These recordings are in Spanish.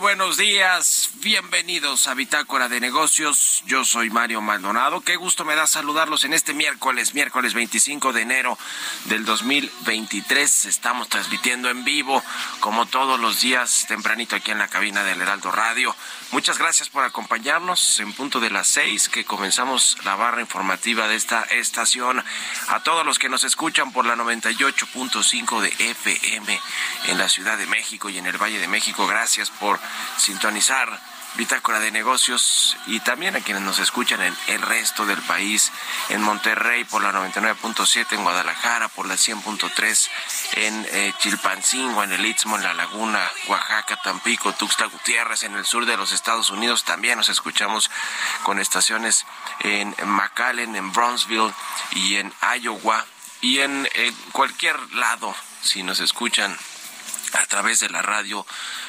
Buenos días. Bienvenidos a Bitácora de Negocios. Yo soy Mario Maldonado. Qué gusto me da saludarlos en este miércoles, miércoles 25 de enero del 2023. Estamos transmitiendo en vivo, como todos los días, tempranito aquí en la cabina del Heraldo Radio. Muchas gracias por acompañarnos en punto de las seis que comenzamos la barra informativa de esta estación. A todos los que nos escuchan por la 98.5 de FM en la Ciudad de México y en el Valle de México, gracias por sintonizar Bitácora de Negocios y también a quienes nos escuchan en el resto del país, en Monterrey por la 99.7, en Guadalajara por la 100.3, en eh, Chilpancingo, en el Istmo, en La Laguna, Oaxaca, Tampico, Tuxtla Gutiérrez, en el sur de los Estados Unidos. También nos escuchamos con estaciones en McAllen, en Brownsville y en Iowa y en cualquier lado, si nos escuchan a través de la radio,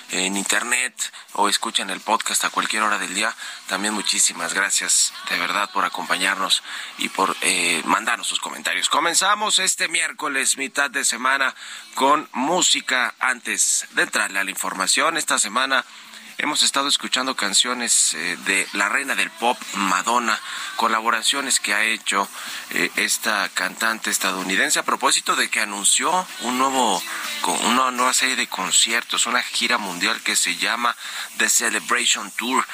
en internet o escuchan el podcast a cualquier hora del día, también muchísimas gracias de verdad por acompañarnos y por eh, mandarnos sus comentarios. Comenzamos este miércoles, mitad de semana, con música antes de entrarle a la información. Esta semana hemos estado escuchando canciones eh, de la reina del pop, Madonna, colaboraciones que ha hecho eh, esta cantante estadounidense a propósito de que anunció un nuevo, una nueva serie de conciertos, una gira mundial que se llama The Celebration Tour.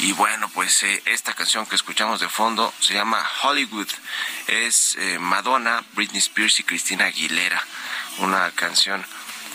Y bueno, pues eh, esta canción que escuchamos de fondo se llama Hollywood. Es eh, Madonna, Britney Spears y Christina Aguilera. Una canción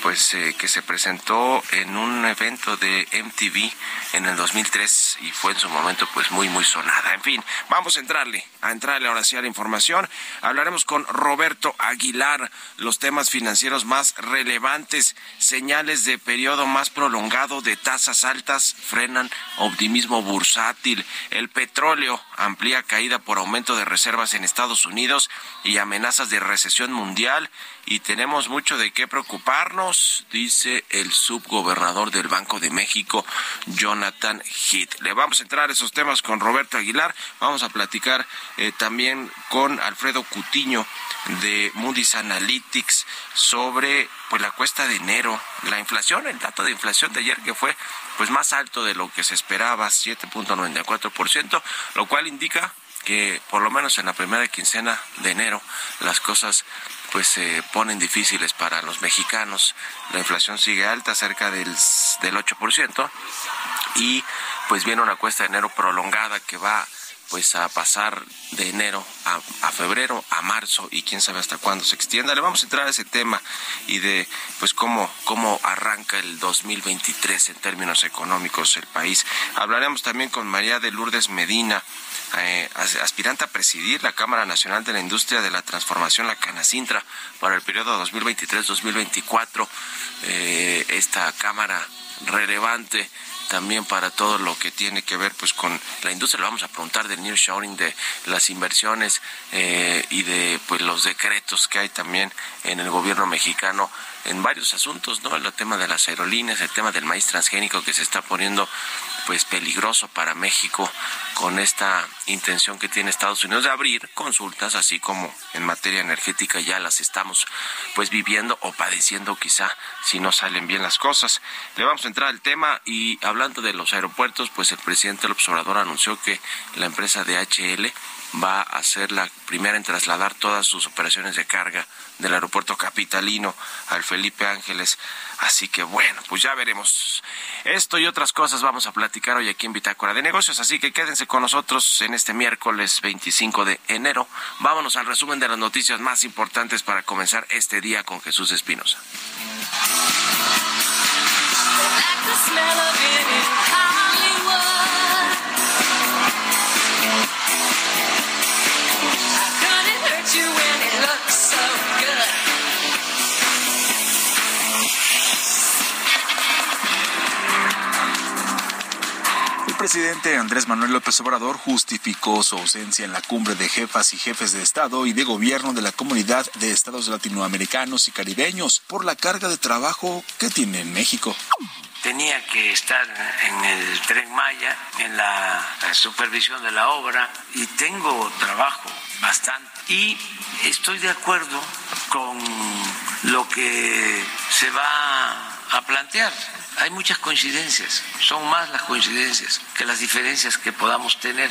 pues eh, que se presentó en un evento de MTV en el 2003 y fue en su momento pues muy muy sonada. En fin, vamos a entrarle, a entrarle ahora sí a la información. Hablaremos con Roberto Aguilar los temas financieros más relevantes, señales de periodo más prolongado de tasas altas frenan optimismo bursátil. El petróleo amplía caída por aumento de reservas en Estados Unidos y amenazas de recesión mundial y tenemos mucho de qué preocuparnos, dice el subgobernador del Banco de México, Jonathan Heath. Le vamos a entrar a esos temas con Roberto Aguilar, vamos a platicar eh, también con Alfredo Cutiño de Moody's Analytics sobre pues la cuesta de enero, la inflación, el dato de inflación de ayer que fue pues más alto de lo que se esperaba, 7.94%, lo cual indica que por lo menos en la primera quincena de enero las cosas pues se ponen difíciles para los mexicanos. La inflación sigue alta, cerca del, del 8%, y pues viene una cuesta de enero prolongada que va pues a pasar de enero a, febrero, a marzo y quién sabe hasta cuándo se extienda. Le vamos a entrar a ese tema y de pues cómo, cómo arranca el 2023 en términos económicos el país. Hablaremos también con María de Lourdes Medina, eh, aspirante a presidir la Cámara Nacional de la Industria de la Transformación, la Canacintra, para el periodo 2023-2024. Eh, esta Cámara relevante también para todo lo que tiene que ver pues con la industria. Le vamos a preguntar del nearshoring, de las inversiones eh, y de pues los decretos que hay también en el gobierno mexicano en varios asuntos, ¿no? El tema de las aerolíneas, el tema del maíz transgénico que se está poniendo pues peligroso para México con esta intención que tiene Estados Unidos de abrir consultas, así como en materia energética ya las estamos pues viviendo o padeciendo quizá si no salen bien las cosas. Le vamos a entrar al tema y hablando de los aeropuertos, pues el presidente del observador anunció que la empresa DHL va a ser la primera en trasladar todas sus operaciones de carga del aeropuerto capitalino al Felipe Ángeles. Así que bueno, pues ya veremos. Esto y otras cosas vamos a platicar hoy aquí en Bitácora de Negocios, así que quédense con nosotros en este miércoles 25 de enero. Vámonos al resumen de las noticias más importantes para comenzar este día con Jesús Espinosa. like the smell of it presidente Andrés Manuel López Obrador justificó su ausencia en la cumbre de jefas y jefes de Estado y de gobierno de la comunidad de estados latinoamericanos y caribeños por la carga de trabajo que tiene en México tenía que estar en el tren Maya, en la supervisión de la obra, y tengo trabajo bastante. Y estoy de acuerdo con lo que se va a plantear. Hay muchas coincidencias, son más las coincidencias que las diferencias que podamos tener.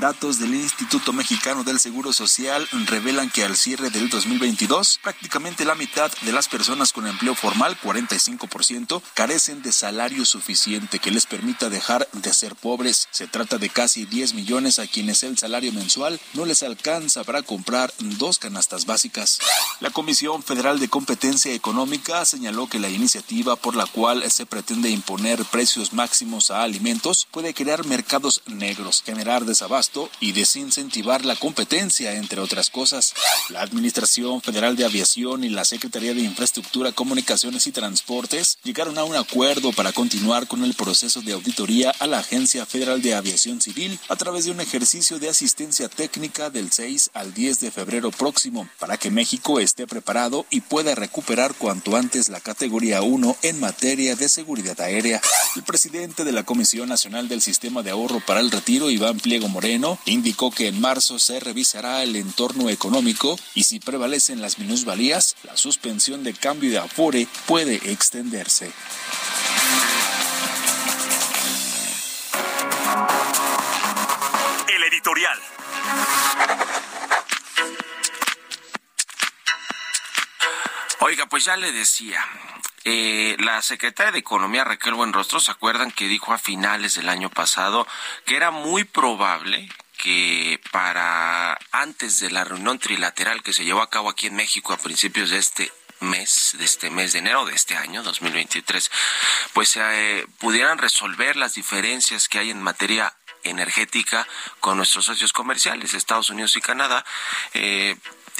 Datos del Instituto Mexicano del Seguro Social revelan que al cierre del 2022, prácticamente la mitad de las personas con empleo formal, 45%, carecen de salario suficiente que les permita dejar de ser pobres. Se trata de casi 10 millones a quienes el salario mensual no les alcanza para comprar dos canastas básicas. La Comisión Federal de Competencia Económica señaló que la iniciativa por la cual se pretende imponer precios máximos a alimentos puede crear mercados negros, generar desabasto y desincentivar la competencia, entre otras cosas. La Administración Federal de Aviación y la Secretaría de Infraestructura, Comunicaciones y Transportes llegaron a un acuerdo para continuar con el proceso de auditoría a la Agencia Federal de Aviación Civil a través de un ejercicio de asistencia técnica del 6 al 10 de febrero próximo para que México esté preparado y pueda recuperar cuanto antes la categoría 1 en materia de seguridad aérea. El presidente de la Comisión Nacional del Sistema de Ahorro para el Retiro, Iván Pliego Moreno, indicó que en marzo se revisará el entorno económico y si prevalecen las minusvalías, la suspensión de cambio de Afore puede extenderse. El editorial. Oiga, pues ya le decía, eh, la secretaria de Economía Raquel Buenrostro, ¿se acuerdan que dijo a finales del año pasado que era muy probable que para antes de la reunión trilateral que se llevó a cabo aquí en México a principios de este mes, de este mes de enero de este año 2023, pues eh, pudieran resolver las diferencias que hay en materia energética con nuestros socios comerciales, Estados Unidos y Canadá. Eh,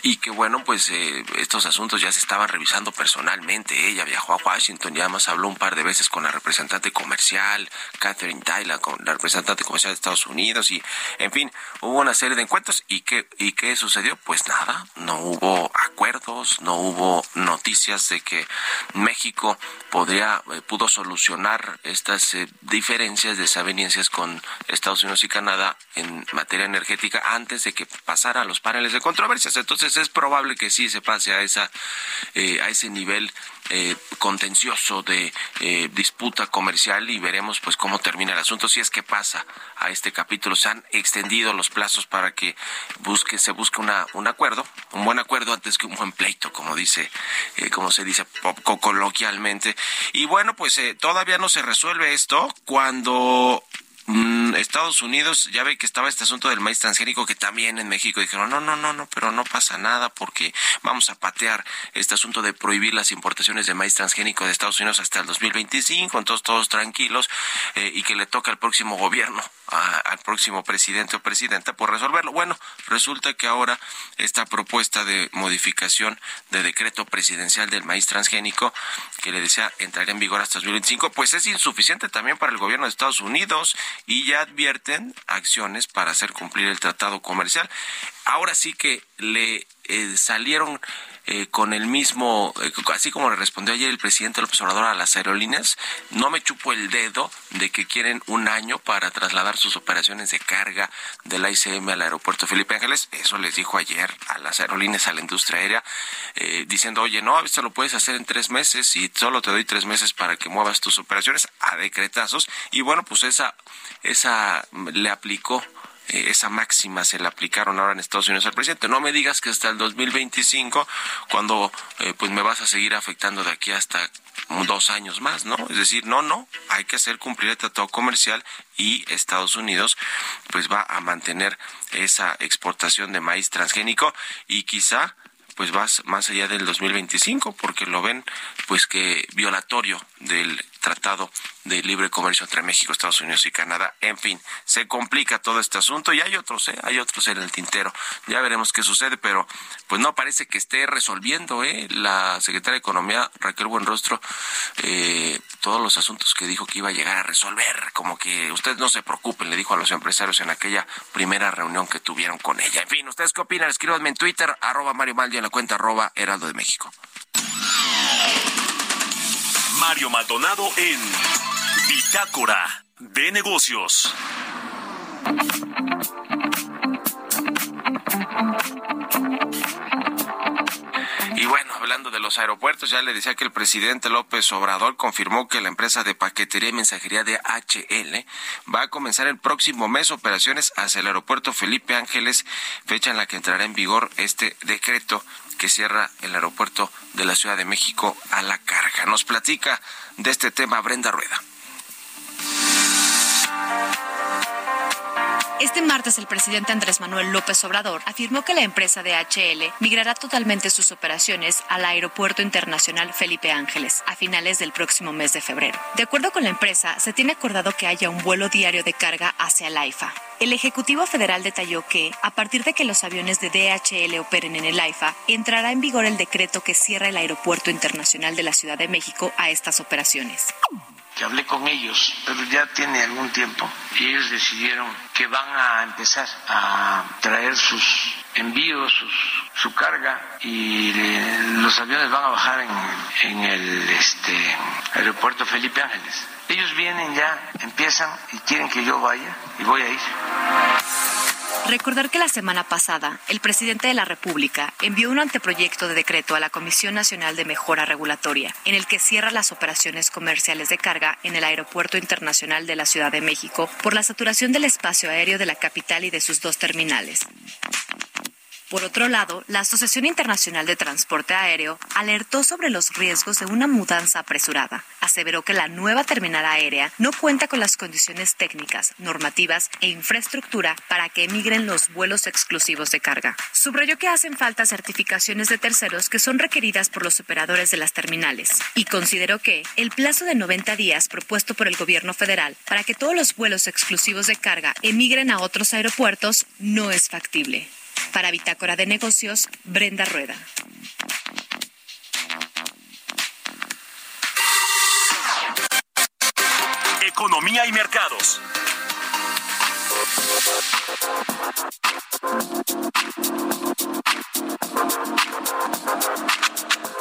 y que bueno, pues eh, estos asuntos ya se estaban revisando personalmente. Ella viajó a Washington y además habló un par de veces con la representante comercial, Catherine Tyler, con la representante comercial de Estados Unidos y, en fin, hubo una serie de encuentros y qué y qué sucedió? Pues nada, no hubo acuerdos, no hubo noticias de que México podría eh, pudo solucionar estas eh, diferencias, desavenencias con Estados Unidos y Canadá en materia energética antes de que pasara a los paneles de controversias. Entonces es probable que sí se pase a esa a ese nivel eh, contencioso de eh, disputa comercial y veremos pues cómo termina el asunto. Si es que pasa a este capítulo se han extendido los plazos para que busque se busque una, un acuerdo un buen acuerdo antes que un buen pleito como dice eh, como se dice poco coloquialmente. Y bueno pues todavía no se resuelve esto cuando Mm, Estados Unidos, ya ve que estaba este asunto del maíz transgénico que también en México dijeron, no, no, no, no, pero no pasa nada porque vamos a patear este asunto de prohibir las importaciones de maíz transgénico de Estados Unidos hasta el 2025, entonces todos tranquilos eh, y que le toca al próximo gobierno, al próximo presidente o presidenta por resolverlo. Bueno, resulta que ahora esta propuesta de modificación de decreto presidencial del maíz transgénico que le decía entraría en vigor hasta el 2025, pues es insuficiente también para el gobierno de Estados Unidos y ya advierten acciones para hacer cumplir el tratado comercial. Ahora sí que le eh, salieron eh, con el mismo, eh, así como le respondió ayer el presidente López Obrador a las aerolíneas, no me chupo el dedo de que quieren un año para trasladar sus operaciones de carga de la ICM al aeropuerto Felipe Ángeles. Eso les dijo ayer a las aerolíneas, a la industria aérea, diciendo, oye, no, esto lo puedes hacer en tres meses y solo te doy tres meses para que muevas tus operaciones a decretazos. Y bueno, pues esa, esa le aplicó eh, esa máxima se la aplicaron ahora en Estados Unidos al presidente. No me digas que hasta el 2025, cuando eh, pues me vas a seguir afectando de aquí hasta dos años más, ¿no? Es decir, no, no, hay que hacer cumplir el tratado comercial y Estados Unidos pues va a mantener esa exportación de maíz transgénico y quizá pues va más allá del 2025 porque lo ven pues que violatorio del Tratado de Libre Comercio entre México, Estados Unidos y Canadá. En fin, se complica todo este asunto y hay otros, ¿eh? hay otros en el tintero. Ya veremos qué sucede, pero pues no parece que esté resolviendo ¿eh? la secretaria de Economía, Raquel Buenrostro, eh, todos los asuntos que dijo que iba a llegar a resolver. Como que ustedes no se preocupen, le dijo a los empresarios en aquella primera reunión que tuvieron con ella. En fin, ¿ustedes qué opinan? Escríbanme en Twitter, arroba Mario Maldi en la cuenta arroba Heraldo de México. Mario Maldonado en Bitácora de Negocios. Y bueno, hablando de los aeropuertos, ya le decía que el presidente López Obrador confirmó que la empresa de paquetería y mensajería de HL va a comenzar el próximo mes operaciones hacia el aeropuerto Felipe Ángeles, fecha en la que entrará en vigor este decreto que cierra el aeropuerto de la Ciudad de México a la carga. Nos platica de este tema Brenda Rueda. Este martes el presidente Andrés Manuel López Obrador afirmó que la empresa de HL migrará totalmente sus operaciones al Aeropuerto Internacional Felipe Ángeles a finales del próximo mes de febrero. De acuerdo con la empresa, se tiene acordado que haya un vuelo diario de carga hacia el AIFA. El Ejecutivo Federal detalló que, a partir de que los aviones de DHL operen en el AIFA, entrará en vigor el decreto que cierra el Aeropuerto Internacional de la Ciudad de México a estas operaciones que hablé con ellos, pero ya tiene algún tiempo, y ellos decidieron que van a empezar a traer sus envíos, su carga, y los aviones van a bajar en, en el este, aeropuerto Felipe Ángeles. Ellos vienen ya, empiezan y quieren que yo vaya, y voy a ir. Recordar que la semana pasada el presidente de la República envió un anteproyecto de decreto a la Comisión Nacional de Mejora Regulatoria, en el que cierra las operaciones comerciales de carga en el Aeropuerto Internacional de la Ciudad de México por la saturación del espacio aéreo de la capital y de sus dos terminales. Por otro lado, la Asociación Internacional de Transporte Aéreo alertó sobre los riesgos de una mudanza apresurada. Aseveró que la nueva terminal aérea no cuenta con las condiciones técnicas, normativas e infraestructura para que emigren los vuelos exclusivos de carga. Subrayó que hacen falta certificaciones de terceros que son requeridas por los operadores de las terminales y consideró que el plazo de 90 días propuesto por el gobierno federal para que todos los vuelos exclusivos de carga emigren a otros aeropuertos no es factible. Para Bitácora de Negocios, Brenda Rueda. Economía y mercados.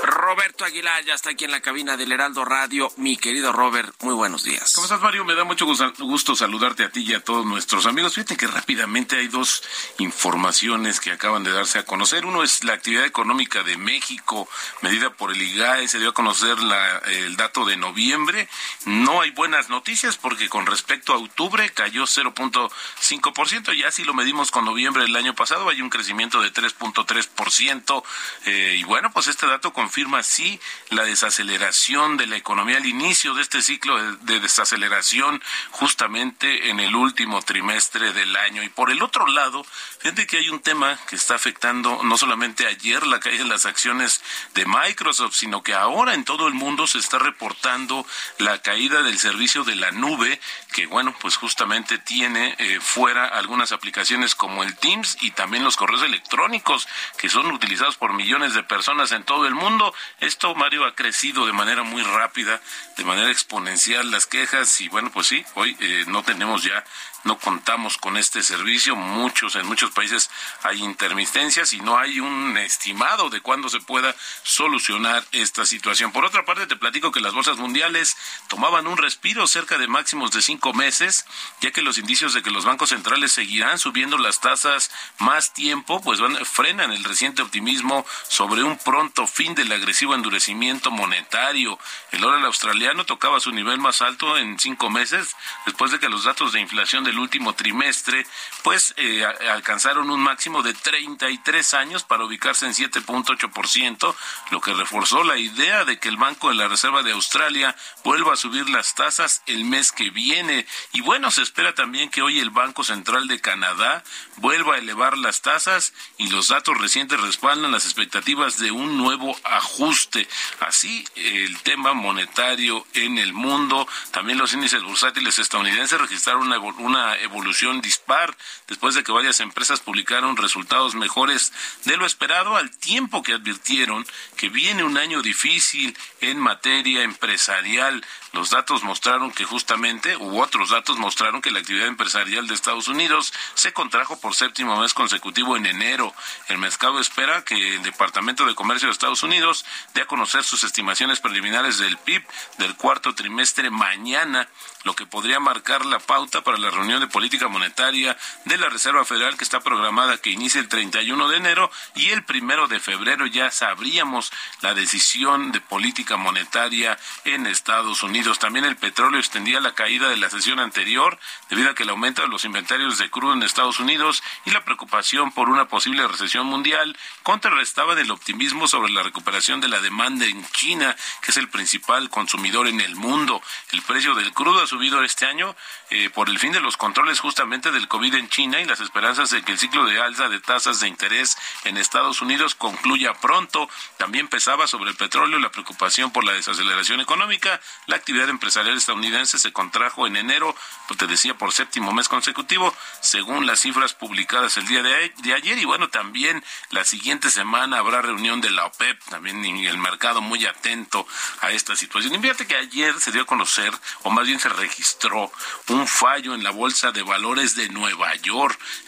Roberto Aguilar ya está aquí en la cabina del Heraldo Radio. Mi querido Robert, muy buenos días. ¿Cómo estás, Mario? Me da mucho gusto saludarte a ti y a todos nuestros amigos. Fíjate que rápidamente hay dos informaciones que acaban de darse a conocer. Uno es la actividad económica de México, medida por el IGAE. Se dio a conocer la, el dato de noviembre. No hay buenas noticias porque con respecto a octubre cayó 0.5%. Ya si lo medimos con noviembre del año pasado, hay un crecimiento de 3.3%. Eh, y bueno, pues este dato confirma sí la desaceleración de la economía al inicio de este ciclo de, desaceleración justamente en el último trimestre del año. Y por el otro lado, fíjate que hay un tema que está afectando no solamente ayer la caída de las acciones de Microsoft, sino que ahora en todo el mundo se está reportando la caída del servicio de la nube, que bueno, pues justamente tiene eh, fuera algunas aplicaciones como el Teams y también los correos electrónicos que son utilizados por millones de personas en todo el mundo. Esto, Mario, ha crecido de manera muy rápida, de manera exponencial las quejas y bueno, pues sí, hoy eh, no tenemos ya no contamos con este servicio. Muchos, en muchos países hay intermitencias y no hay un estimado de cuándo se pueda solucionar esta situación. Por otra parte, te platico que las bolsas mundiales tomaban un respiro cerca de máximos de cinco meses, ya que los indicios de que los bancos centrales seguirán subiendo las tasas más tiempo, pues van, frenan el reciente optimismo sobre un pronto fin del agresivo endurecimiento monetario. El dólar australiano tocaba su nivel más alto en cinco meses, después de que los datos de inflación del último trimestre, pues eh, alcanzaron un máximo de 33 años para ubicarse en 7.8%, lo que reforzó la idea de que el Banco de la Reserva de Australia vuelva a subir las tasas el mes que viene. Y bueno, se espera también que hoy el Banco Central de Canadá vuelva a elevar las tasas y los datos recientes respaldan las expectativas de un nuevo ajuste. Así, el tema monetario en el mundo, también los índices bursátiles estadounidenses registraron una, una evolución dispar después de que varias empresas publicaron resultados mejores de lo esperado al tiempo que advirtieron que viene un año difícil en materia empresarial. Los datos mostraron que justamente, u otros datos mostraron que la actividad empresarial de Estados Unidos se contrajo por séptimo mes consecutivo en enero. El mercado espera que el Departamento de Comercio de Estados Unidos dé a conocer sus estimaciones preliminares del PIB del cuarto trimestre mañana, lo que podría marcar la pauta para la reunión de política monetaria de la Reserva Federal que está programada que inicie el 31 de enero y el primero de febrero ya sabríamos la decisión de política monetaria en Estados Unidos. También el petróleo extendía la caída de la sesión anterior debido a que el aumento de los inventarios de crudo en Estados Unidos y la preocupación por una posible recesión mundial contrarrestaban el optimismo sobre la recuperación de la demanda en China, que es el principal consumidor en el mundo. El precio del crudo ha subido este año eh, por el fin de los controles justamente del COVID en y las esperanzas de que el ciclo de alza de tasas de interés en Estados Unidos concluya pronto. También pesaba sobre el petróleo la preocupación por la desaceleración económica, la actividad empresarial estadounidense se contrajo en enero, pues te decía, por séptimo mes consecutivo, según las cifras publicadas el día de, ayer. Y bueno, también la siguiente semana habrá reunión de la OPEP, también el mercado muy atento a esta situación. Invierte que ayer se dio a conocer, o más bien se registró, un fallo en la Bolsa de Valores de Nueva York.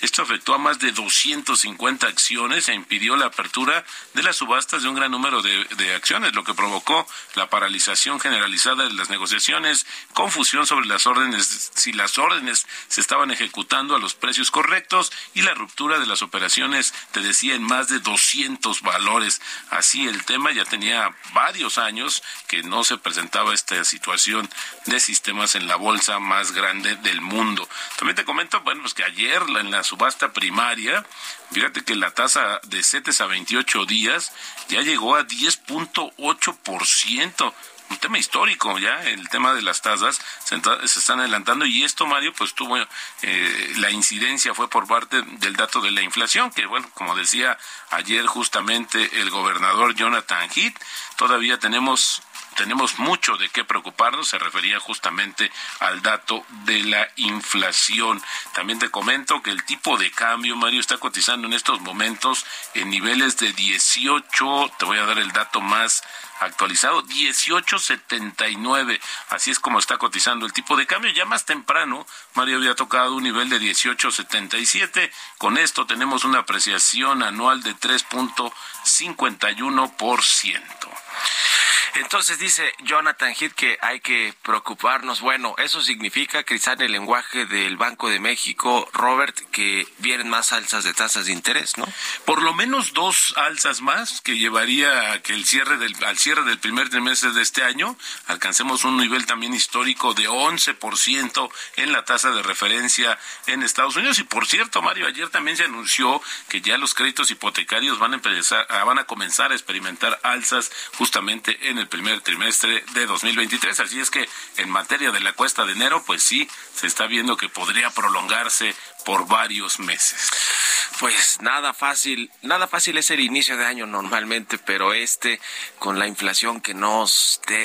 Esto afectó a más de 250 acciones e impidió la apertura de las subastas de un gran número de, de acciones, lo que provocó la paralización generalizada de las negociaciones, confusión sobre las órdenes, si las órdenes se estaban ejecutando a los precios correctos y la ruptura de las operaciones, te decía, en más de 200 valores. Así el tema ya tenía varios años que no se presentaba esta situación de sistemas en la bolsa más grande del mundo. También te comento, bueno, pues que ayer en la subasta primaria, fíjate que la tasa de CETES a 28 días ya llegó a 10.8% un tema histórico ya, el tema de las tasas se, están adelantando y esto, Mario, pues tuvo eh, la incidencia fue por parte del dato de la inflación, que bueno, como decía ayer justamente el gobernador Jonathan Heath, todavía tenemos tenemos mucho de qué preocuparnos, se refería justamente al dato de la inflación. También te comento que el tipo de cambio, Mario, está cotizando en estos momentos en niveles de 18, te voy a dar el dato más actualizado 18.79. Así es como está cotizando el tipo de cambio. Ya más temprano, Mario había tocado un nivel de 18.77. Con esto tenemos una apreciación anual de 3.51%. Entonces dice Jonathan Heath que hay que preocuparnos. Bueno, eso significa, quizá el lenguaje del Banco de México, Robert, que vienen más alzas de tasas de interés, ¿no? Por lo menos dos alzas más que llevaría a que el cierre del, al cierre del primer trimestre de este año alcancemos un nivel también histórico de 11% en la tasa de referencia en Estados Unidos. Y por cierto, Mario, ayer también se anunció que ya los créditos hipotecarios van a empezar, van a comenzar a experimentar alzas justamente en el primer trimestre de 2023. Así es que en materia de la cuesta de enero, pues sí, se está viendo que podría prolongarse por varios meses. Pues nada fácil, nada fácil es el inicio de año normalmente, pero este con la inflación que no,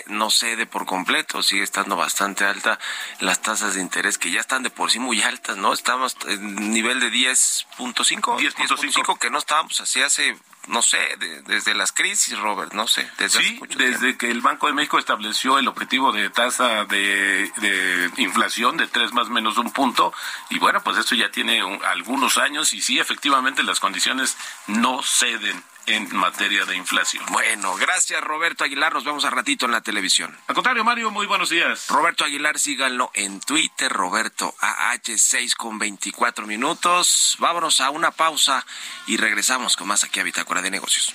no cede por completo, sigue estando bastante alta, las tasas de interés que ya están de por sí muy altas, ¿no? Estamos en nivel de 10.5, 10.5 que no estábamos así hace no sé, desde las crisis, Robert, no sé. Desde sí, desde que el Banco de México estableció el objetivo de tasa de, de inflación de tres más menos un punto, y bueno, pues esto ya tiene algunos años y sí, efectivamente las condiciones no ceden en materia de inflación. Bueno, gracias Roberto Aguilar, nos vemos a ratito en la televisión. Al contrario, Mario, muy buenos días. Roberto Aguilar, síganlo en Twitter, Roberto AH6 con 24 minutos. Vámonos a una pausa y regresamos con más aquí a Bitácora de Negocios.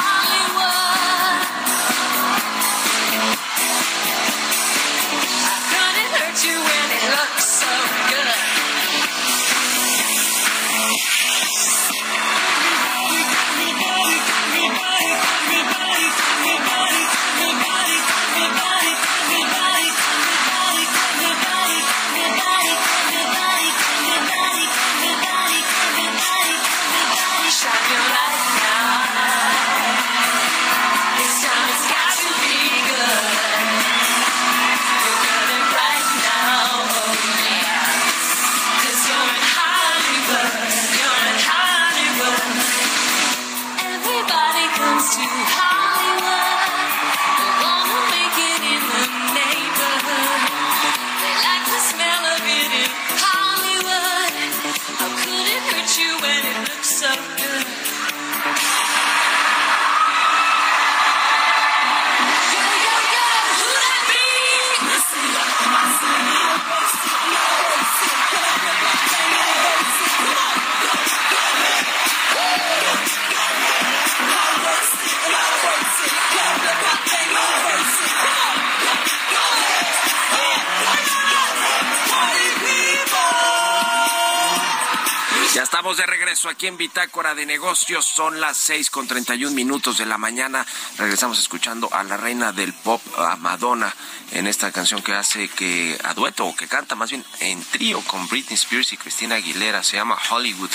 Regreso aquí en Bitácora de Negocios. Son las seis con 31 minutos de la mañana. Regresamos escuchando a la reina del pop, a Madonna, en esta canción que hace que a dueto o que canta más bien en trío con Britney Spears y Christina Aguilera. Se llama Hollywood.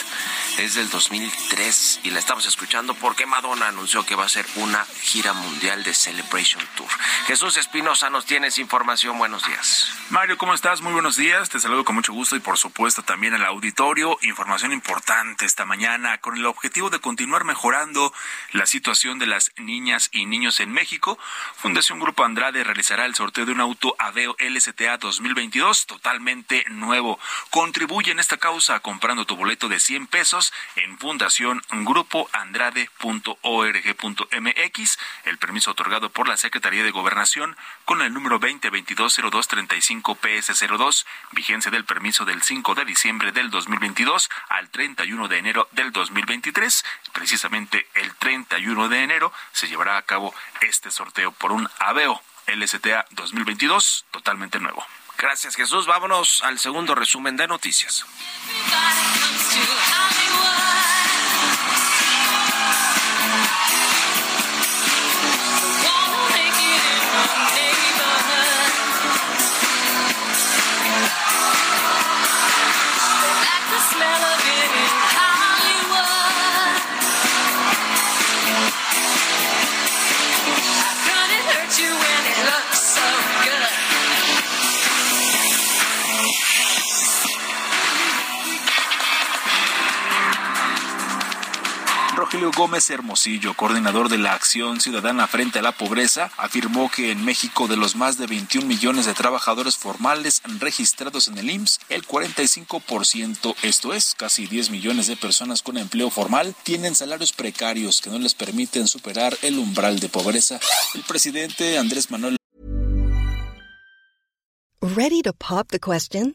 Es del 2003 y la estamos escuchando porque Madonna anunció que va a hacer una gira mundial de Celebration Tour. Jesús Espinosa, nos tienes información. Buenos días. Mario, ¿cómo estás? Muy buenos días. Te saludo con mucho gusto y por supuesto también al auditorio. Información importante esta mañana con el objetivo de continuar mejorando la situación de las niñas y niños en México. Fundación Grupo Andrade realizará el sorteo de un auto Aveo LSTA 2022 totalmente nuevo. Contribuye en esta causa comprando tu boleto de 100 pesos en Fundación Grupo Andrade.org.mx. El permiso otorgado por la Secretaría de Gobernación con el número 20220235 PS02, vigencia del permiso del 5 de diciembre del 2022 al 31 de enero del 2023. Precisamente el 31 de enero se llevará a cabo este sorteo por un Aveo LSTA 2022 totalmente nuevo. Gracias Jesús. Vámonos al segundo resumen de noticias. Rogelio Gómez Hermosillo, coordinador de la Acción Ciudadana frente a la Pobreza, afirmó que en México de los más de 21 millones de trabajadores formales registrados en el IMSS, el 45%, esto es, casi 10 millones de personas con empleo formal, tienen salarios precarios que no les permiten superar el umbral de pobreza. El presidente Andrés Manuel Ready to pop the question?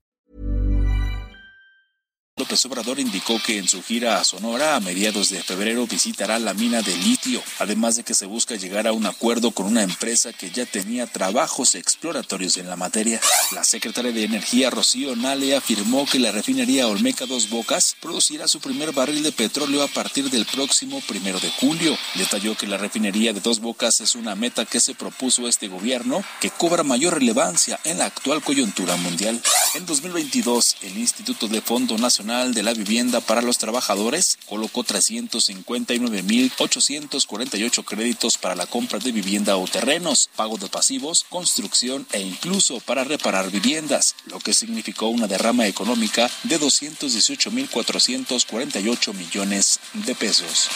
López Obrador indicó que en su gira a Sonora a mediados de febrero visitará la mina de litio, además de que se busca llegar a un acuerdo con una empresa que ya tenía trabajos exploratorios en la materia. La secretaria de Energía Rocío Nale afirmó que la refinería Olmeca Dos Bocas producirá su primer barril de petróleo a partir del próximo primero de julio. Detalló que la refinería de Dos Bocas es una meta que se propuso este gobierno que cobra mayor relevancia en la actual coyuntura mundial. En 2022, el Instituto de Fondo Nacional de la Vivienda para los Trabajadores colocó 359.848 créditos para la compra de vivienda o terrenos, pago de pasivos, construcción e incluso para reparar viviendas, lo que significó una derrama económica de 218.448 millones de pesos.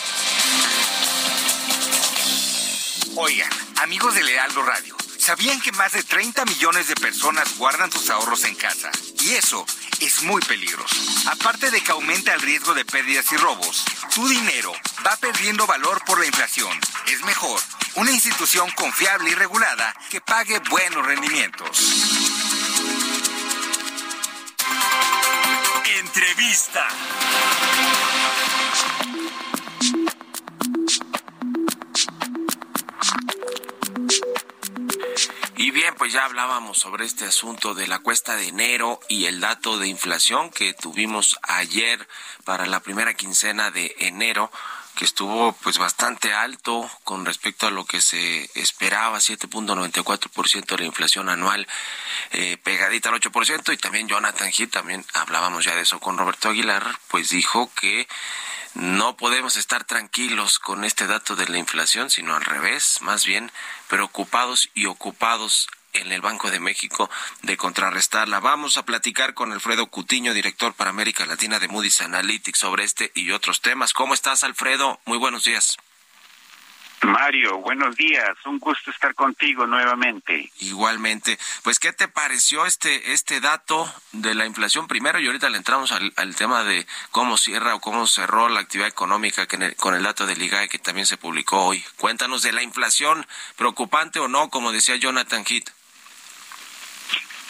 Oigan, amigos de Lealdo Radio, ¿sabían que más de 30 millones de personas guardan sus ahorros en casa? Y eso es muy peligroso. Aparte de que aumenta el riesgo de pérdidas y robos, tu dinero va perdiendo valor por la inflación. Es mejor una institución confiable y regulada que pague buenos rendimientos. Entrevista. Y bien, pues ya hablábamos sobre este asunto de la cuesta de enero y el dato de inflación que tuvimos ayer para la primera quincena de enero que estuvo pues bastante alto con respecto a lo que se esperaba, 7.94% de la inflación anual, eh, pegadita al 8%, y también Jonathan Heath, también hablábamos ya de eso con Roberto Aguilar, pues dijo que no podemos estar tranquilos con este dato de la inflación, sino al revés, más bien preocupados y ocupados en el Banco de México de contrarrestarla. Vamos a platicar con Alfredo Cutiño, director para América Latina de Moody's Analytics, sobre este y otros temas. ¿Cómo estás, Alfredo? Muy buenos días. Mario, buenos días. Un gusto estar contigo nuevamente. Igualmente. Pues, ¿qué te pareció este este dato de la inflación primero? Y ahorita le entramos al, al tema de cómo cierra o cómo cerró la actividad económica con el dato del IGAE que también se publicó hoy. Cuéntanos de la inflación, preocupante o no, como decía Jonathan Heath.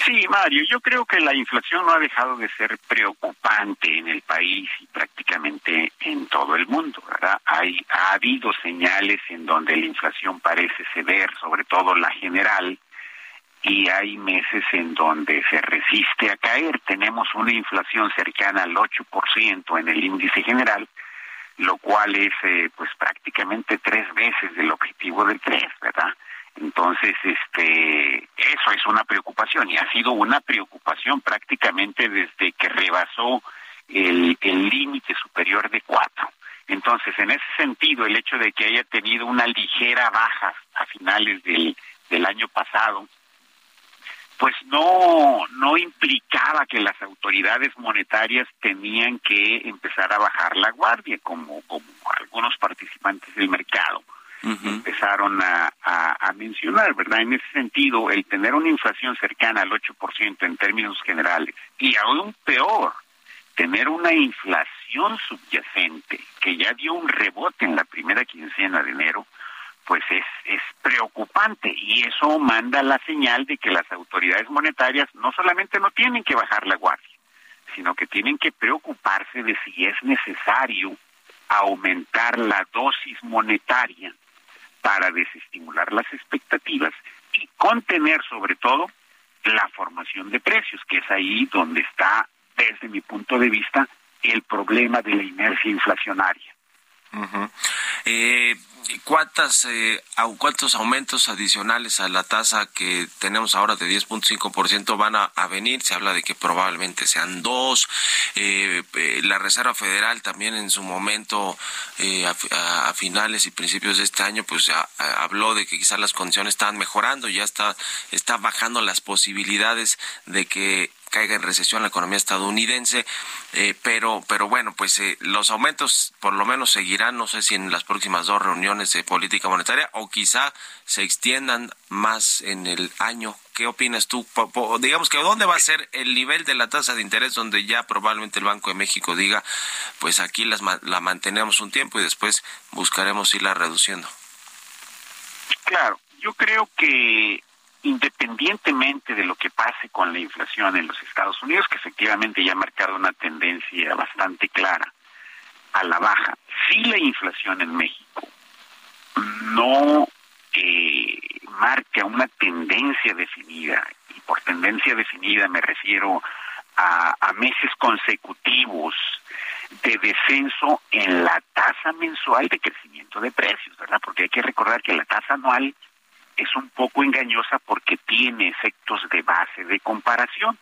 Sí, Mario, yo creo que la inflación no ha dejado de ser preocupante en el país y prácticamente en todo el mundo, ¿verdad? Hay, ha habido señales en donde la inflación parece ceder, sobre todo la general, y hay meses en donde se resiste a caer. Tenemos una inflación cercana al 8% en el índice general, lo cual es eh, pues prácticamente tres veces del objetivo del 3, ¿verdad? Entonces, este, eso es una preocupación y ha sido una preocupación prácticamente desde que rebasó el límite superior de 4. Entonces, en ese sentido, el hecho de que haya tenido una ligera baja a finales del, del año pasado, pues no, no implicaba que las autoridades monetarias tenían que empezar a bajar la guardia, como, como algunos participantes del mercado empezaron a, mencionar, ¿verdad? En ese sentido, el tener una inflación cercana al 8% en términos generales, y aún peor, tener una inflación subyacente que ya dio un rebote en la primera quincena de enero, pues es, es preocupante y eso manda la señal de que las autoridades monetarias no solamente no tienen que bajar la guardia, sino que tienen que preocuparse de si es necesario aumentar la dosis monetaria para desestimular las expectativas y contener sobre todo la formación de precios, que es ahí donde está, desde mi punto de vista, el problema de la inercia inflacionaria. Eh, ¿Cuántas, eh, ¿Cuántos aumentos adicionales a la tasa que tenemos ahora de 10.5% van a, venir? Se habla de que probablemente sean dos. Eh, eh, la Reserva Federal también en su momento, a, finales y principios de este año, pues habló de que quizás las condiciones están mejorando, ya está, está bajando las posibilidades de que caiga en recesión la economía estadounidense, eh, pero, pero bueno, pues eh, los aumentos por lo menos seguirán, no sé si en las próximas dos reuniones de política monetaria o quizá se extiendan más en el año. ¿Qué opinas tú? digamos que dónde va a ser el nivel de la tasa de interés donde ya probablemente el Banco de México diga, pues aquí las, la mantenemos un tiempo y después buscaremos irla reduciendo. Claro, yo creo que independientemente de lo que pase con la inflación en los Estados Unidos, que efectivamente ya ha marcado una tendencia bastante clara a la baja, si la inflación en México no eh, marca una tendencia definida, y por tendencia definida me refiero a, a meses consecutivos de descenso en la tasa mensual de crecimiento de precios, ¿verdad? Porque hay que recordar que la tasa anual es un poco engañosa porque tiene efectos de base de comparación.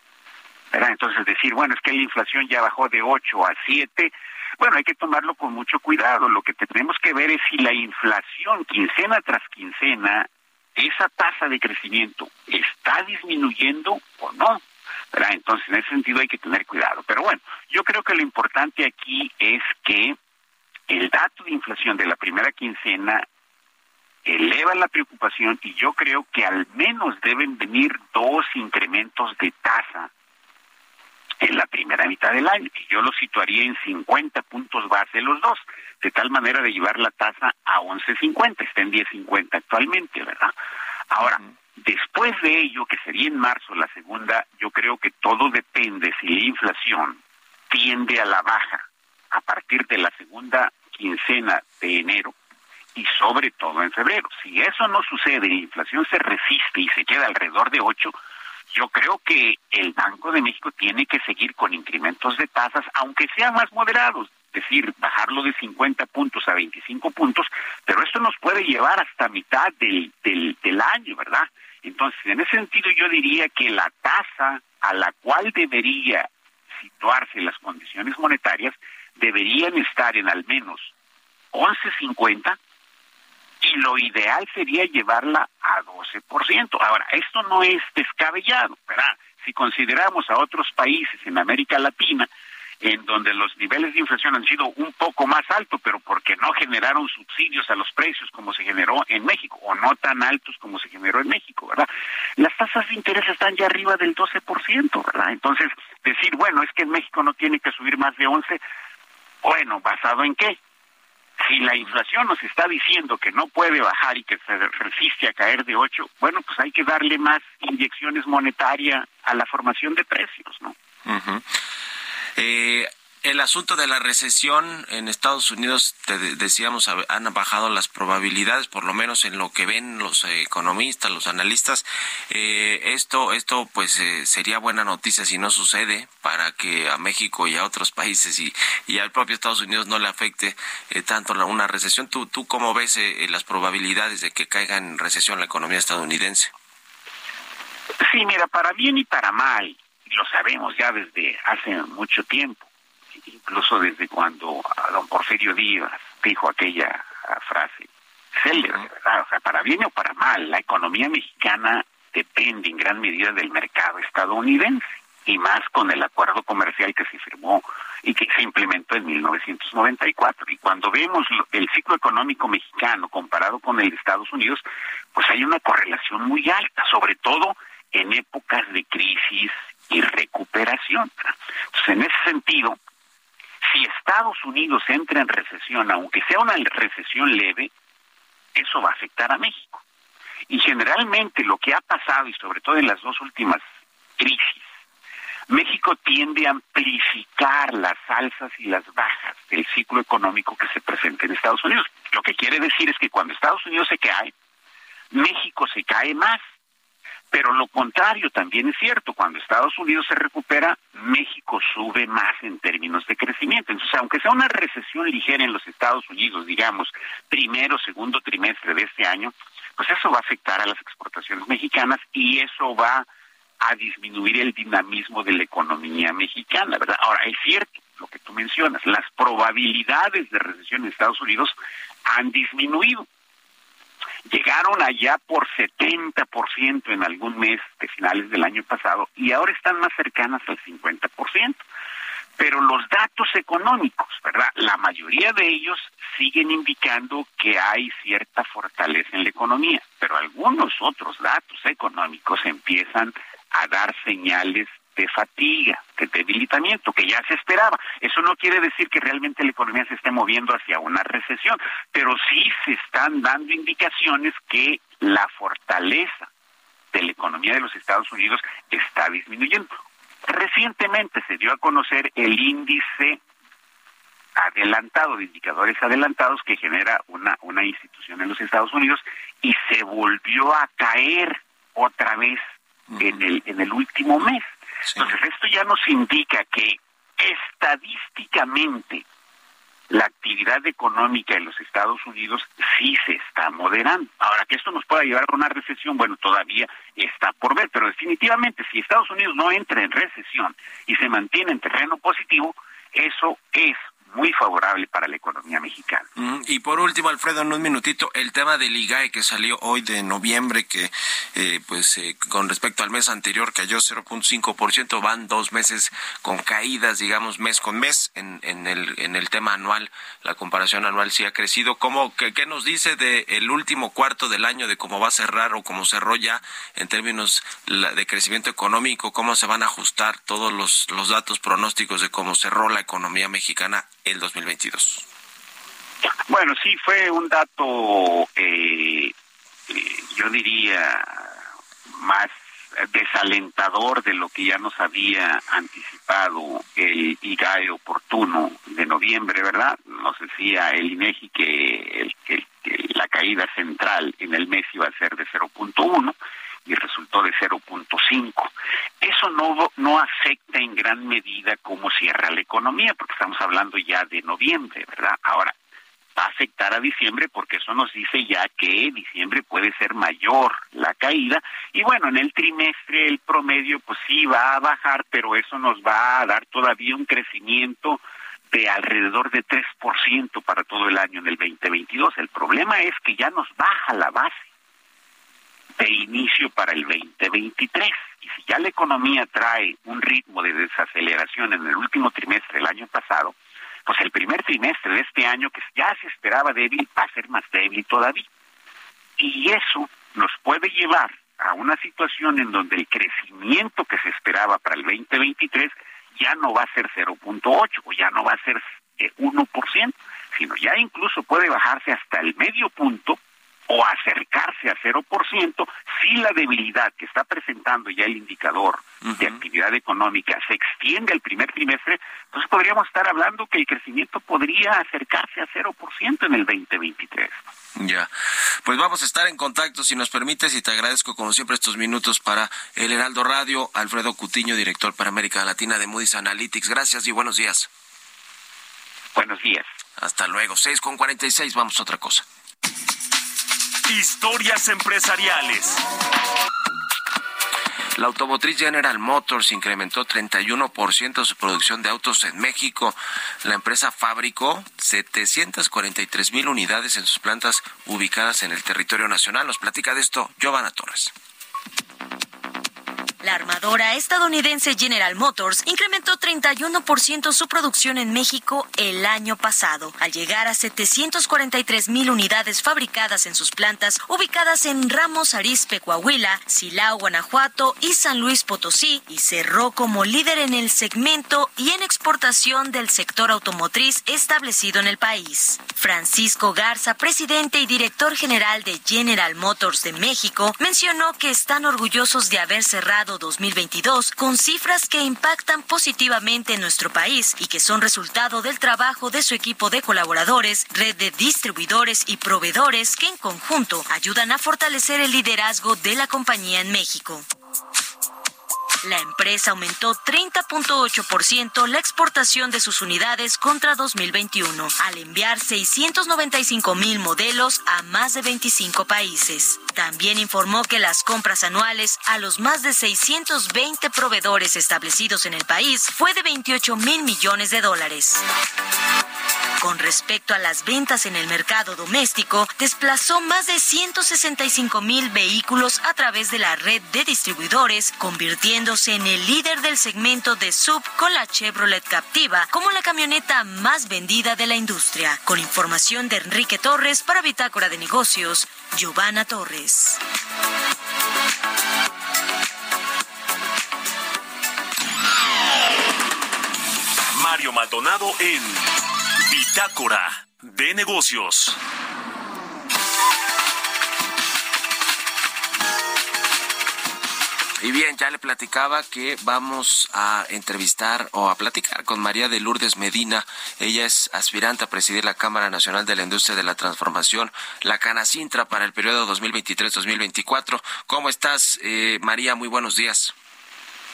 Entonces decir, bueno, es que la inflación ya bajó de 8 a 7, bueno, hay que tomarlo con mucho cuidado. Lo que tenemos que ver es si la inflación quincena tras quincena, esa tasa de crecimiento está disminuyendo o no. Entonces, en ese sentido hay que tener cuidado. Pero bueno, yo creo que lo importante aquí es que el dato de inflación de la primera quincena eleva la preocupación y yo creo que al menos deben venir dos incrementos de tasa en la primera mitad del año. Y yo lo situaría en 50 puntos base los dos, de tal manera de llevar la tasa a 11.50, está en 10.50 actualmente, ¿verdad? Ahora, después de ello, que sería en marzo la segunda, yo creo que todo depende si la inflación tiende a la baja a partir de la segunda quincena de enero y sobre todo en febrero. Si eso no sucede la inflación se resiste y se queda alrededor de 8, yo creo que el Banco de México tiene que seguir con incrementos de tasas, aunque sean más moderados, es decir, bajarlo de 50 puntos a 25 puntos, pero esto nos puede llevar hasta mitad del, del, del año, ¿verdad? Entonces, en ese sentido, yo diría que la tasa a la cual debería situarse las condiciones monetarias deberían estar en al menos 11.50 y lo ideal sería llevarla a 12%. Ahora, esto no es descabellado, ¿verdad? Si consideramos a otros países en América Latina, en donde los niveles de inflación han sido un poco más altos, pero porque no generaron subsidios a los precios como se generó en México, o no tan altos como se generó en México, ¿verdad? Las tasas de interés están ya arriba del 12%, ¿verdad? Entonces, decir, bueno, es que en México no tiene que subir más de 11, bueno, ¿basado en qué? Si la inflación nos está diciendo que no puede bajar y que se resiste a caer de 8, bueno, pues hay que darle más inyecciones monetarias a la formación de precios, ¿no? eh, el asunto de la recesión en Estados Unidos, te decíamos, han bajado las probabilidades, por lo menos en lo que ven los economistas, los analistas. Eh, esto, esto, pues, eh, sería buena noticia si no sucede para que a México y a otros países y, al propio Estados Unidos no le afecte eh, tanto la, una recesión. ¿Tú, tú cómo ves las probabilidades de que caiga en recesión la economía estadounidense? Sí, mira, para bien y para mal, lo sabemos ya desde hace mucho tiempo, incluso desde cuando a don Porfirio Díaz dijo aquella frase célebre, ¿verdad? O sea, para bien o para mal, la economía mexicana depende en gran medida del mercado estadounidense y más con el acuerdo comercial que se firmó y que se implementó en 1994. Y cuando vemos el ciclo económico mexicano comparado con el de Estados Unidos, pues hay una correlación muy alta, sobre todo en épocas de crisis y recuperación. Entonces, en ese sentido, si Estados Unidos entra en recesión, aunque sea una recesión leve, eso va a afectar a México. Y generalmente lo que ha pasado, y sobre todo en las dos últimas crisis, México tiende a amplificar las alzas y las bajas del ciclo económico que se presenta en Estados Unidos. Lo que quiere decir es que cuando Estados Unidos se cae, México se cae más. Pero lo contrario también es cierto, cuando Estados Unidos se recupera, México sube más en términos de crecimiento. Entonces, aunque sea una recesión ligera en los Estados Unidos, digamos, primero, segundo trimestre de este año, pues eso va a afectar a las exportaciones mexicanas y eso va a disminuir el dinamismo de la economía mexicana, ¿verdad? Ahora, es cierto lo que tú mencionas, las probabilidades de recesión en Estados Unidos han disminuido llegaron allá por 70% en algún mes de finales del año pasado y ahora están más cercanas al 50%. Pero los datos económicos, ¿verdad? La mayoría de ellos siguen indicando que hay cierta fortaleza en la economía, pero algunos otros datos económicos empiezan a dar señales de fatiga, de debilitamiento, que ya se esperaba. Eso no quiere decir que realmente la economía se esté moviendo hacia una recesión, pero sí se están dando indicaciones que la fortaleza de la economía de los Estados Unidos está disminuyendo. Recientemente se dio a conocer el índice adelantado de indicadores adelantados que genera una, una institución en los Estados Unidos y se volvió a caer otra vez en el, en el último mes. Entonces, esto ya nos indica que estadísticamente la actividad económica en los Estados Unidos sí se está moderando. Ahora, que esto nos pueda llevar a una recesión, bueno, todavía está por ver, pero definitivamente si Estados Unidos no entra en recesión y se mantiene en terreno positivo, eso es muy favorable para la economía mexicana. Mm, y por último, Alfredo, en un minutito, el tema del IGAE que salió hoy de noviembre, que eh, pues eh, con respecto al mes anterior cayó 0.5%, van dos meses con caídas, digamos, mes con mes en, en, el, en el tema anual, la comparación anual sí ha crecido. ¿Cómo, qué, qué nos dice del el último cuarto del año, de cómo va a cerrar o cómo cerró ya en términos de crecimiento económico, cómo se van a ajustar todos los, los datos pronósticos de cómo cerró la economía mexicana el 2022? Bueno, sí, fue un dato, eh, eh, yo diría, más desalentador de lo que ya nos había anticipado el IGAE oportuno de noviembre, ¿verdad? Nos decía el INEGI que, el, que la caída central en el mes iba a ser de 0.1 y resultó de 0.5. Eso no, no afecta en gran medida cómo cierra la economía, porque estamos hablando ya de noviembre, ¿verdad? Ahora, va a afectar a diciembre porque eso nos dice ya que diciembre puede ser mayor la caída y bueno, en el trimestre el promedio pues sí va a bajar, pero eso nos va a dar todavía un crecimiento de alrededor de 3% para todo el año en el 2022. El problema es que ya nos baja la base de inicio para el 2023. Y si ya la economía trae un ritmo de desaceleración en el último trimestre del año pasado, pues el primer trimestre de este año, que ya se esperaba débil, va a ser más débil todavía. Y eso nos puede llevar a una situación en donde el crecimiento que se esperaba para el 2023 ya no va a ser 0.8 o ya no va a ser 1%, eh, sino ya incluso puede bajarse hasta el medio punto o acercarse a 0%, si la debilidad que está presentando ya el indicador de actividad económica se extiende al primer trimestre, entonces podríamos estar hablando que el crecimiento podría acercarse a 0% en el 2023. Ya, pues vamos a estar en contacto si nos permites y te agradezco como siempre estos minutos para el Heraldo Radio, Alfredo Cutiño, director para América Latina de Moody's Analytics. Gracias y buenos días. Buenos días. Hasta luego, 6 con 46, vamos a otra cosa. Historias empresariales. La automotriz General Motors incrementó 31% su producción de autos en México. La empresa fabricó 743 mil unidades en sus plantas ubicadas en el territorio nacional. Nos platica de esto Giovanna Torres. La armadora estadounidense General Motors incrementó 31% su producción en México el año pasado, al llegar a 743 mil unidades fabricadas en sus plantas ubicadas en Ramos Arizpe, Coahuila, Silao, Guanajuato y San Luis Potosí, y cerró como líder en el segmento y en exportación del sector automotriz establecido en el país. Francisco Garza, presidente y director general de General Motors de México, mencionó que están orgullosos de haber cerrado 2022 con cifras que impactan positivamente en nuestro país y que son resultado del trabajo de su equipo de colaboradores, red de distribuidores y proveedores que en conjunto ayudan a fortalecer el liderazgo de la compañía en México. La empresa aumentó 30.8% la exportación de sus unidades contra 2021, al enviar 695 mil modelos a más de 25 países. También informó que las compras anuales a los más de 620 proveedores establecidos en el país fue de 28 mil millones de dólares. Con respecto a las ventas en el mercado doméstico, desplazó más de 165 mil vehículos a través de la red de distribuidores, convirtiéndose en el líder del segmento de sub con la Chevrolet Captiva como la camioneta más vendida de la industria. Con información de Enrique Torres para Bitácora de Negocios, Giovanna Torres. Mario Maldonado en Bitácora de Negocios. Y bien, ya le platicaba que vamos a entrevistar o a platicar con María de Lourdes Medina. Ella es aspirante a presidir la Cámara Nacional de la Industria de la Transformación, la Canacintra, para el periodo 2023-2024. ¿Cómo estás, eh, María? Muy buenos días.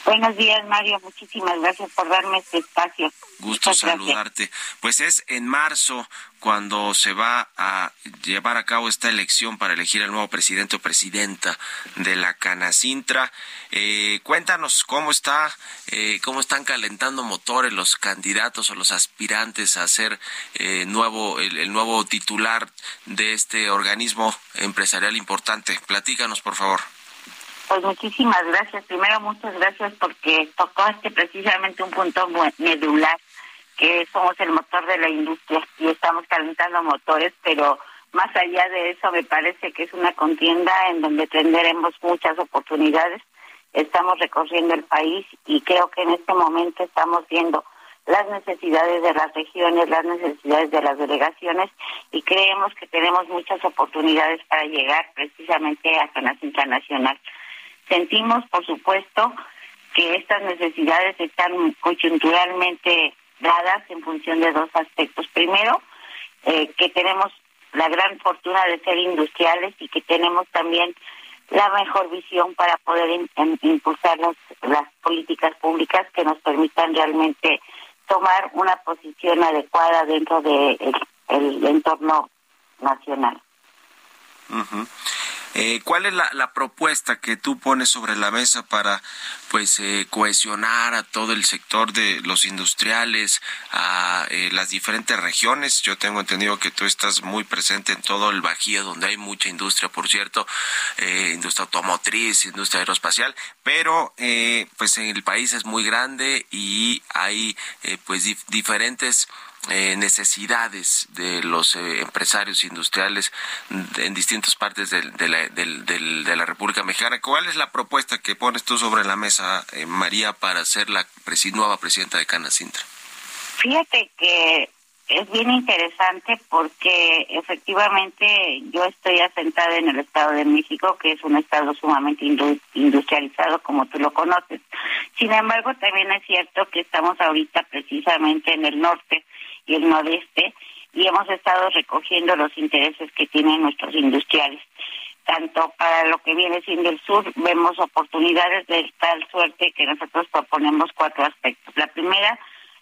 Buenos días, Mario. Muchísimas gracias por darme este espacio. Gusto Muchas gracias. saludarte. Pues es en marzo cuando se va a llevar a cabo esta elección para elegir al nuevo presidente o presidenta de la Canacintra. Eh, cuéntanos cómo está, eh, cómo están calentando motores los candidatos o los aspirantes a ser eh, nuevo el, el nuevo titular de este organismo empresarial importante. Platícanos, por favor. Pues muchísimas gracias. Primero, muchas gracias porque tocaste precisamente un punto medular, que somos el motor de la industria y estamos calentando motores, pero más allá de eso me parece que es una contienda en donde tendremos muchas oportunidades. Estamos recorriendo el país y creo que en este momento estamos viendo las necesidades de las regiones, las necesidades de las delegaciones y creemos que tenemos muchas oportunidades para llegar precisamente a Canacintra Nacional. Sentimos, por supuesto, que estas necesidades están coyunturalmente dadas en función de dos aspectos. Primero, eh, que tenemos la gran fortuna de ser industriales y que tenemos también la mejor visión para poder in- impulsar las, las políticas públicas que nos permitan realmente tomar una posición adecuada dentro del de el- entorno nacional. Ujú. Eh, ¿Cuál es la, propuesta que tú pones sobre la mesa para pues eh, cohesionar a todo el sector de los industriales, a eh, las diferentes regiones? Yo tengo entendido que tú estás muy presente en todo el Bajío, donde hay mucha industria, por cierto, eh, industria automotriz, industria aeroespacial, pero eh, pues en el país es muy grande y hay pues dif- diferentes eh, necesidades de los eh, empresarios industriales de- en distintas partes del- de, la, del- de la República Mexicana. ¿Cuál es la propuesta que pones tú sobre la mesa, eh, María, para ser la presi- nueva presidenta de Canacintra? Fíjate que es bien interesante porque efectivamente yo estoy asentada en el Estado de México, que es un estado sumamente industrializado, como tú lo conoces. Sin embargo, también es cierto que estamos ahorita precisamente en el norte y el noreste y hemos estado recogiendo los intereses que tienen nuestros industriales. Tanto para lo que viene siendo el sur, vemos oportunidades de tal suerte que nosotros proponemos cuatro aspectos. La primera,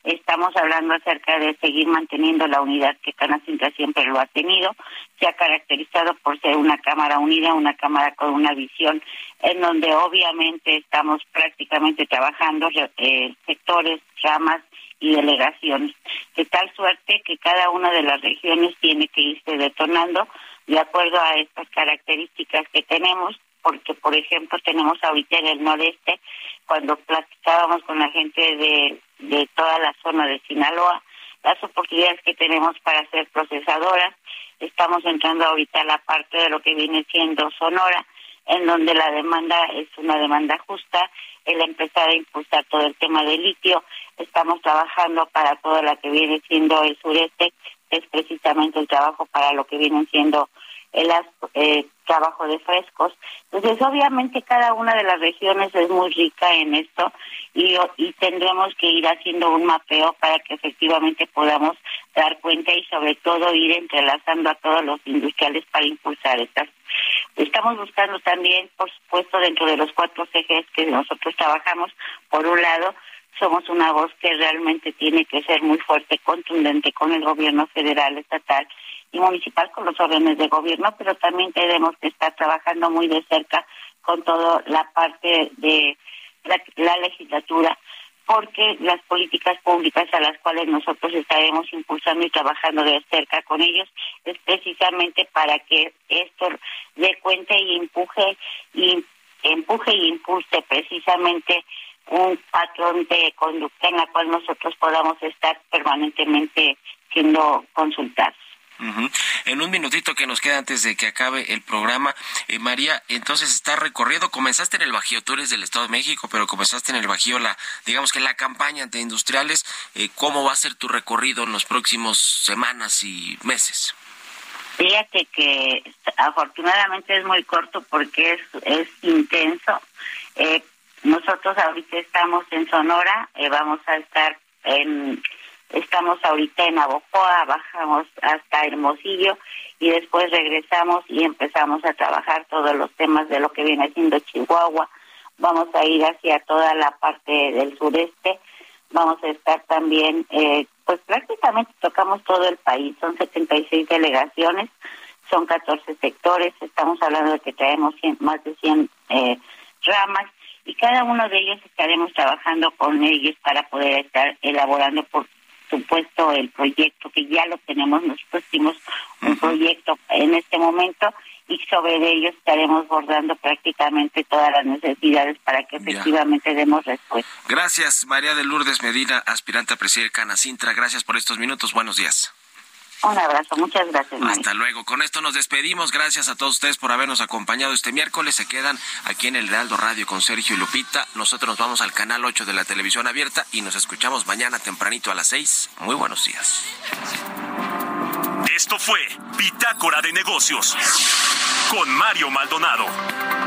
Estamos hablando acerca de seguir manteniendo la unidad que Canacintra siempre lo ha tenido. Se ha caracterizado por ser una Cámara unida, una Cámara con una visión en donde obviamente estamos prácticamente trabajando eh, sectores, ramas y delegaciones, de tal suerte que cada una de las regiones tiene que irse detonando de acuerdo a estas características que tenemos porque por ejemplo tenemos ahorita en el noreste, cuando platicábamos con la gente de, de toda la zona de Sinaloa, las oportunidades que tenemos para ser procesadoras, estamos entrando ahorita a la parte de lo que viene siendo Sonora, en donde la demanda es una demanda justa, el empezar a impulsar todo el tema del litio, estamos trabajando para todo lo que viene siendo el sureste, es precisamente el trabajo para lo que vienen siendo el eh, trabajo de frescos. Entonces, obviamente cada una de las regiones es muy rica en esto y, y tendremos que ir haciendo un mapeo para que efectivamente podamos dar cuenta y sobre todo ir entrelazando a todos los industriales para impulsar estas. Estamos buscando también, por supuesto, dentro de los cuatro ejes que nosotros trabajamos, por un lado, somos una voz que realmente tiene que ser muy fuerte, contundente con el gobierno federal, estatal y municipal, con los órdenes de gobierno, pero también tenemos que estar trabajando muy de cerca con toda la parte de la, legislatura, porque las políticas públicas a las cuales nosotros estaremos impulsando y trabajando de cerca con ellos es precisamente para que esto dé cuenta y empuje y empuje y impulse precisamente un patrón de conducta en la cual nosotros podamos estar permanentemente siendo consultados. En un minutito que nos queda antes de que acabe el programa, eh, María, entonces está recorrido, comenzaste en el Bajío, tú eres del Estado de México, pero comenzaste en el Bajío, la, digamos que la campaña de industriales, eh, ¿cómo va a ser tu recorrido en los próximos semanas y meses? Fíjate que afortunadamente es muy corto porque es, es intenso. Eh, nosotros ahorita estamos en Sonora, eh, vamos a estar en, estamos ahorita en Abojoa, bajamos hasta Hermosillo y después regresamos y empezamos a trabajar todos los temas de lo que viene siendo Chihuahua. Vamos a ir hacia toda la parte del sureste. Vamos a estar también, eh, pues prácticamente tocamos todo el país. Son 76 delegaciones, son 14 sectores. Estamos hablando de que traemos más de 100 eh, ramas y cada uno de ellos estaremos trabajando con ellos para poder estar elaborando, por supuesto, el proyecto que ya lo tenemos. Nosotros hicimos un proyecto en este momento y sobre ellos estaremos bordando prácticamente todas las necesidades para que efectivamente demos respuesta. Gracias, María de Lourdes Medina, aspirante a presidir Canacintra. Gracias por estos minutos. Buenos días. Un abrazo, muchas gracias. Hasta luego. Con esto nos despedimos. Gracias a todos ustedes por habernos acompañado este miércoles. Se quedan aquí en el Realdo Radio con Sergio y Lupita. Nosotros nos vamos al canal 8 de la televisión abierta y nos escuchamos mañana tempranito a las 6. Muy buenos días. Esto fue Bitácora de Negocios con Mario Maldonado.